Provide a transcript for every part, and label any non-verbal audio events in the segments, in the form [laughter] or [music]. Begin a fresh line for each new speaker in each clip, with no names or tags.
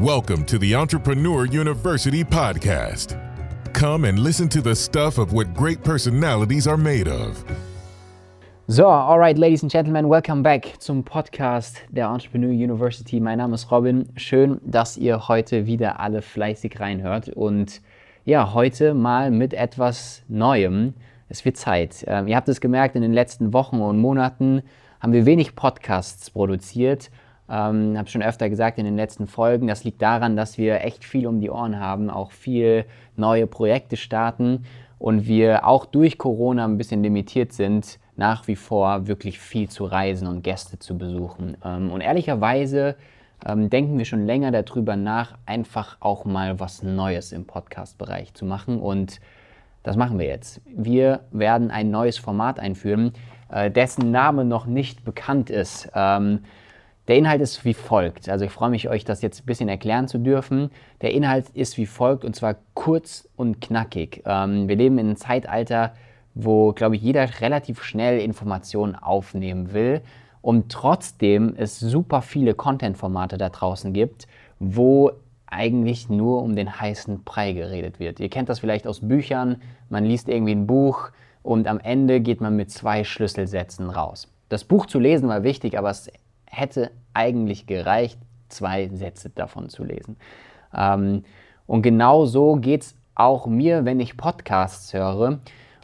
Welcome to the Entrepreneur University podcast. Come and listen to the stuff of what great personalities are made of.
So, alright, ladies and gentlemen, welcome back zum Podcast der Entrepreneur University. Mein Name ist Robin. Schön, dass ihr heute wieder alle fleißig reinhört. Und ja, heute mal mit etwas Neuem. Es wird Zeit. Ähm, ihr habt es gemerkt, in den letzten Wochen und Monaten haben wir wenig Podcasts produziert ähm, habe schon öfter gesagt in den letzten Folgen, das liegt daran, dass wir echt viel um die Ohren haben, auch viel neue Projekte starten und wir auch durch Corona ein bisschen limitiert sind, nach wie vor wirklich viel zu reisen und Gäste zu besuchen. Ähm, und ehrlicherweise ähm, denken wir schon länger darüber nach, einfach auch mal was Neues im Podcast-Bereich zu machen. Und das machen wir jetzt. Wir werden ein neues Format einführen, äh, dessen Name noch nicht bekannt ist. Ähm, der Inhalt ist wie folgt. Also ich freue mich, euch das jetzt ein bisschen erklären zu dürfen. Der Inhalt ist wie folgt und zwar kurz und knackig. Ähm, wir leben in einem Zeitalter, wo, glaube ich, jeder relativ schnell Informationen aufnehmen will und trotzdem es super viele Content-Formate da draußen gibt, wo eigentlich nur um den heißen Brei geredet wird. Ihr kennt das vielleicht aus Büchern, man liest irgendwie ein Buch und am Ende geht man mit zwei Schlüsselsätzen raus. Das Buch zu lesen war wichtig, aber es hätte eigentlich gereicht, zwei Sätze davon zu lesen. Ähm, und genau so geht es auch mir, wenn ich Podcasts höre.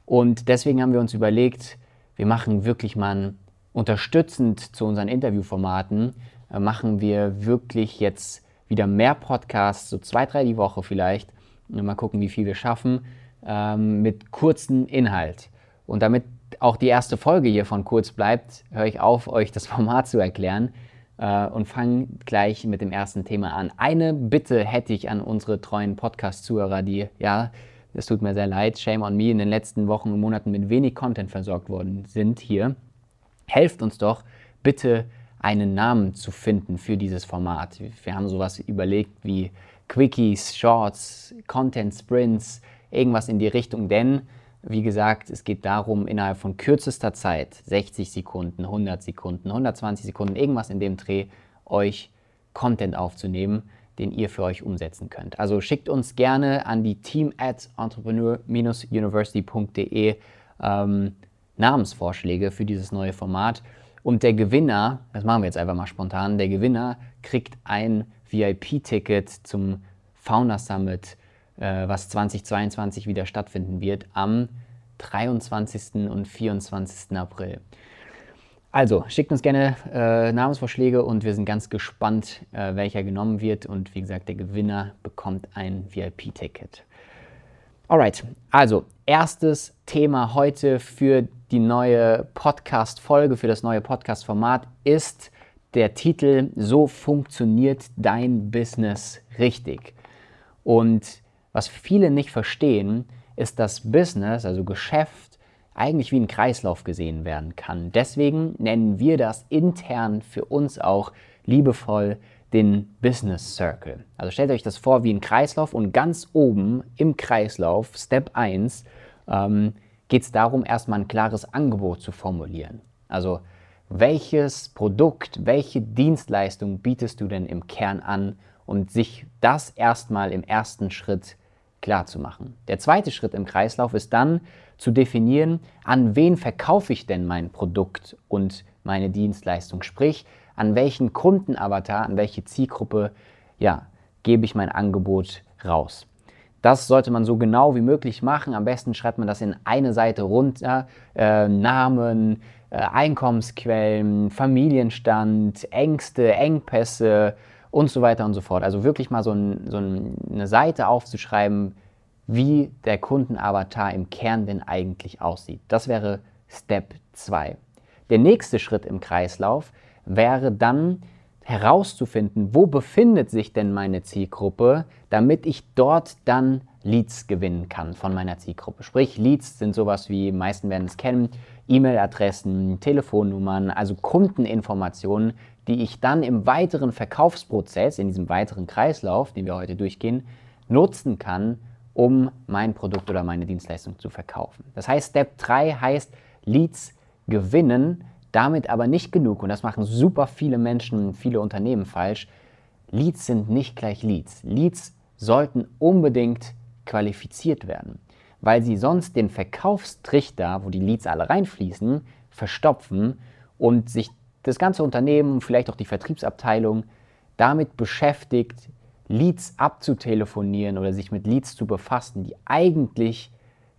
Und deswegen haben wir uns überlegt, wir machen wirklich mal unterstützend zu unseren Interviewformaten, äh, machen wir wirklich jetzt wieder mehr Podcasts, so zwei, drei die Woche vielleicht. Mal gucken, wie viel wir schaffen, ähm, mit kurzem Inhalt. Und damit auch die erste Folge hier von Kurz bleibt, höre ich auf, euch das [laughs] Format zu erklären äh, und fange gleich mit dem ersten Thema an. Eine Bitte hätte ich an unsere treuen Podcast-Zuhörer, die, ja, es tut mir sehr leid, shame on me, in den letzten Wochen und Monaten mit wenig Content versorgt worden sind hier. Helft uns doch bitte einen Namen zu finden für dieses Format. Wir haben sowas überlegt wie Quickies, Shorts, Content Sprints, irgendwas in die Richtung, denn wie gesagt, es geht darum, innerhalb von kürzester Zeit, 60 Sekunden, 100 Sekunden, 120 Sekunden, irgendwas in dem Dreh, euch Content aufzunehmen, den ihr für euch umsetzen könnt. Also schickt uns gerne an die team at entrepreneur-university.de ähm, Namensvorschläge für dieses neue Format. Und der Gewinner, das machen wir jetzt einfach mal spontan, der Gewinner kriegt ein VIP-Ticket zum Founder Summit äh, was 2022 wieder stattfinden wird, am 23. und 24. April. Also schickt uns gerne äh, Namensvorschläge und wir sind ganz gespannt, äh, welcher genommen wird. Und wie gesagt, der Gewinner bekommt ein VIP-Ticket. Alright, also erstes Thema heute für die neue Podcast-Folge, für das neue Podcast-Format ist der Titel So funktioniert dein Business richtig. Und was viele nicht verstehen, ist, dass Business, also Geschäft, eigentlich wie ein Kreislauf gesehen werden kann. Deswegen nennen wir das intern für uns auch liebevoll den Business Circle. Also stellt euch das vor wie ein Kreislauf und ganz oben im Kreislauf, Step 1, ähm, geht es darum, erstmal ein klares Angebot zu formulieren. Also welches Produkt, welche Dienstleistung bietest du denn im Kern an und sich das erstmal im ersten Schritt klar zu machen. Der zweite Schritt im Kreislauf ist dann zu definieren, an wen verkaufe ich denn mein Produkt und meine Dienstleistung, sprich an welchen Kundenavatar, an welche Zielgruppe, ja, gebe ich mein Angebot raus. Das sollte man so genau wie möglich machen. Am besten schreibt man das in eine Seite runter. Äh, Namen, äh, Einkommensquellen, Familienstand, Ängste, Engpässe, und so weiter und so fort. Also wirklich mal so, ein, so eine Seite aufzuschreiben, wie der Kundenavatar im Kern denn eigentlich aussieht. Das wäre Step 2. Der nächste Schritt im Kreislauf wäre dann herauszufinden, wo befindet sich denn meine Zielgruppe, damit ich dort dann Leads gewinnen kann von meiner Zielgruppe. Sprich, Leads sind sowas wie, meisten werden es kennen, E-Mail-Adressen, Telefonnummern, also Kundeninformationen, die ich dann im weiteren Verkaufsprozess, in diesem weiteren Kreislauf, den wir heute durchgehen, nutzen kann, um mein Produkt oder meine Dienstleistung zu verkaufen. Das heißt, Step 3 heißt Leads gewinnen, damit aber nicht genug, und das machen super viele Menschen, viele Unternehmen falsch, Leads sind nicht gleich Leads. Leads sollten unbedingt qualifiziert werden, weil sie sonst den Verkaufstrichter, wo die Leads alle reinfließen, verstopfen und sich das ganze Unternehmen, vielleicht auch die Vertriebsabteilung, damit beschäftigt, Leads abzutelefonieren oder sich mit Leads zu befassen, die eigentlich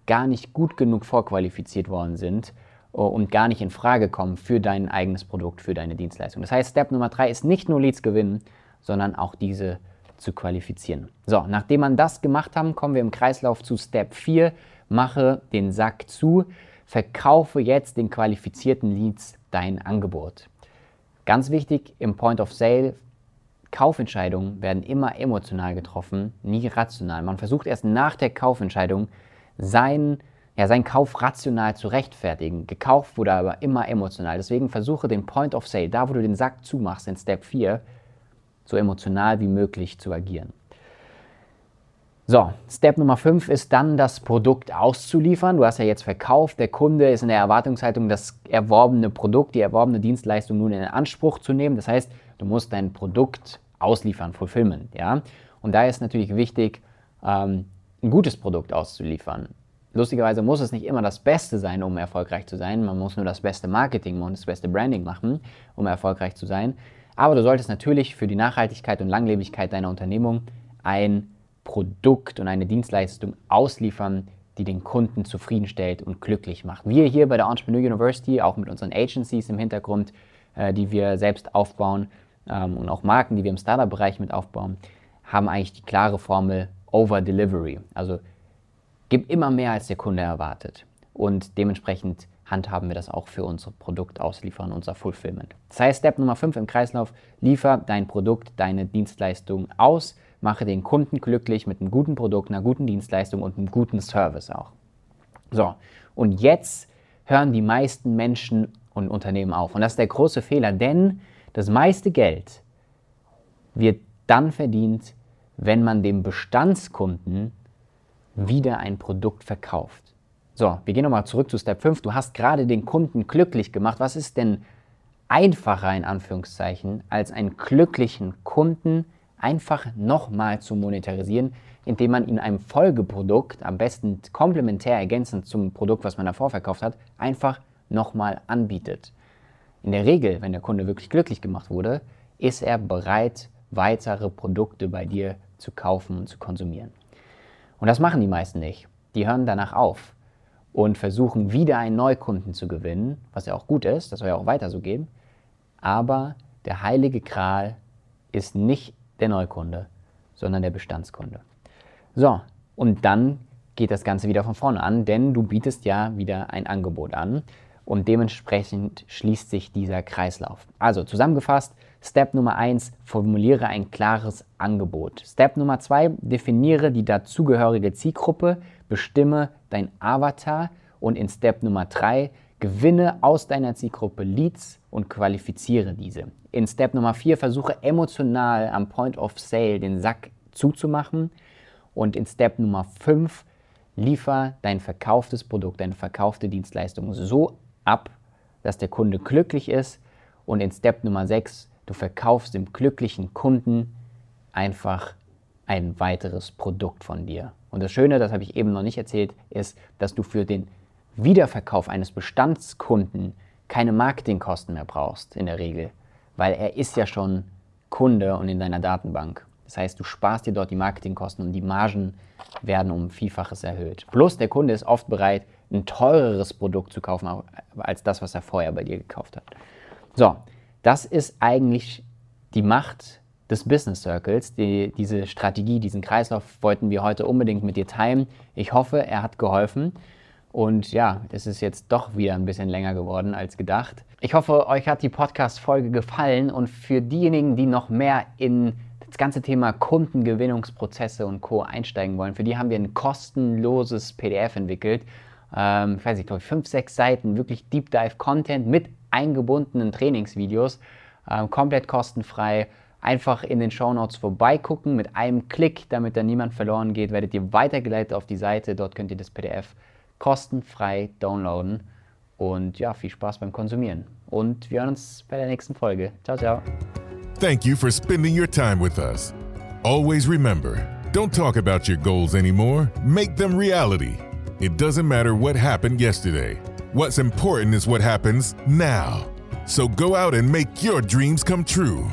gar nicht gut genug vorqualifiziert worden sind äh, und gar nicht in Frage kommen für dein eigenes Produkt, für deine Dienstleistung. Das heißt, Step Nummer drei ist nicht nur Leads gewinnen, sondern auch diese zu qualifizieren. So, nachdem man das gemacht haben, kommen wir im Kreislauf zu Step 4. Mache den Sack zu, verkaufe jetzt den qualifizierten Leads dein Angebot. Ganz wichtig im Point of Sale, Kaufentscheidungen werden immer emotional getroffen, nie rational. Man versucht erst nach der Kaufentscheidung seinen, ja, seinen Kauf rational zu rechtfertigen. Gekauft wurde aber immer emotional. Deswegen versuche den Point of Sale, da wo du den Sack zumachst in Step 4, so emotional wie möglich zu agieren. So, Step Nummer 5 ist dann das Produkt auszuliefern. Du hast ja jetzt verkauft, der Kunde ist in der Erwartungshaltung, das erworbene Produkt, die erworbene Dienstleistung nun in Anspruch zu nehmen. Das heißt, du musst dein Produkt ausliefern, Fulfillment. Ja? Und da ist natürlich wichtig, ähm, ein gutes Produkt auszuliefern. Lustigerweise muss es nicht immer das Beste sein, um erfolgreich zu sein. Man muss nur das beste Marketing und das beste Branding machen, um erfolgreich zu sein. Aber du solltest natürlich für die Nachhaltigkeit und Langlebigkeit deiner Unternehmung ein Produkt und eine Dienstleistung ausliefern, die den Kunden zufriedenstellt und glücklich macht. Wir hier bei der Entrepreneur University, auch mit unseren Agencies im Hintergrund, äh, die wir selbst aufbauen ähm, und auch Marken, die wir im Startup-Bereich mit aufbauen, haben eigentlich die klare Formel Over Delivery. Also gib immer mehr, als der Kunde erwartet. Und dementsprechend handhaben wir das auch für unser Produkt ausliefern, unser Fulfillment. Das heißt, Step Nummer 5 im Kreislauf, liefer dein Produkt, deine Dienstleistung aus, mache den Kunden glücklich mit einem guten Produkt, einer guten Dienstleistung und einem guten Service auch. So, und jetzt hören die meisten Menschen und Unternehmen auf. Und das ist der große Fehler, denn das meiste Geld wird dann verdient, wenn man dem Bestandskunden wieder ein Produkt verkauft. So, wir gehen nochmal zurück zu Step 5. Du hast gerade den Kunden glücklich gemacht. Was ist denn einfacher in Anführungszeichen, als einen glücklichen Kunden einfach nochmal zu monetarisieren, indem man ihn einem Folgeprodukt, am besten komplementär ergänzend zum Produkt, was man davor verkauft hat, einfach nochmal anbietet. In der Regel, wenn der Kunde wirklich glücklich gemacht wurde, ist er bereit, weitere Produkte bei dir zu kaufen und zu konsumieren. Und das machen die meisten nicht. Die hören danach auf und versuchen wieder einen Neukunden zu gewinnen, was ja auch gut ist, das soll ja auch weiter so gehen. Aber der heilige Kral ist nicht der Neukunde, sondern der Bestandskunde. So, und dann geht das Ganze wieder von vorne an, denn du bietest ja wieder ein Angebot an und dementsprechend schließt sich dieser Kreislauf. Also zusammengefasst, Step Nummer 1, formuliere ein klares Angebot. Step Nummer 2, definiere die dazugehörige Zielgruppe, bestimme dein Avatar und in Step Nummer 3, gewinne aus deiner Zielgruppe Leads und qualifiziere diese. In Step Nummer 4 versuche emotional am Point of Sale den Sack zuzumachen. Und in Step Nummer 5 liefer dein verkauftes Produkt, deine verkaufte Dienstleistung so ab, dass der Kunde glücklich ist. Und in Step Nummer 6 du verkaufst dem glücklichen Kunden einfach ein weiteres Produkt von dir. Und das Schöne, das habe ich eben noch nicht erzählt, ist, dass du für den Wiederverkauf eines Bestandskunden keine Marketingkosten mehr brauchst in der Regel, weil er ist ja schon Kunde und in deiner Datenbank. Das heißt, du sparst dir dort die Marketingkosten und die Margen werden um Vielfaches erhöht. Plus der Kunde ist oft bereit, ein teureres Produkt zu kaufen als das, was er vorher bei dir gekauft hat. So, das ist eigentlich die Macht des Business Circles. Die, diese Strategie, diesen Kreislauf wollten wir heute unbedingt mit dir teilen. Ich hoffe, er hat geholfen. Und ja, es ist jetzt doch wieder ein bisschen länger geworden als gedacht. Ich hoffe, euch hat die Podcast-Folge gefallen und für diejenigen, die noch mehr in das ganze Thema Kundengewinnungsprozesse und Co. einsteigen wollen, für die haben wir ein kostenloses PDF entwickelt. Ähm, ich weiß nicht, glaube ich, fünf, sechs Seiten, wirklich Deep Dive Content mit eingebundenen Trainingsvideos, ähm, komplett kostenfrei. Einfach in den Show Notes vorbeigucken mit einem Klick, damit da niemand verloren geht, werdet ihr weitergeleitet auf die Seite. Dort könnt ihr das PDF kostenfrei downloaden. Und ja, viel Spaß beim Konsumieren. Und wir hören uns bei der nächsten Folge. Ciao, ciao.
thank you for spending your time with us. Always remember don't talk about your goals anymore, make them reality. It doesn't matter what happened yesterday. What's important is what happens now. So go out and make your dreams come true.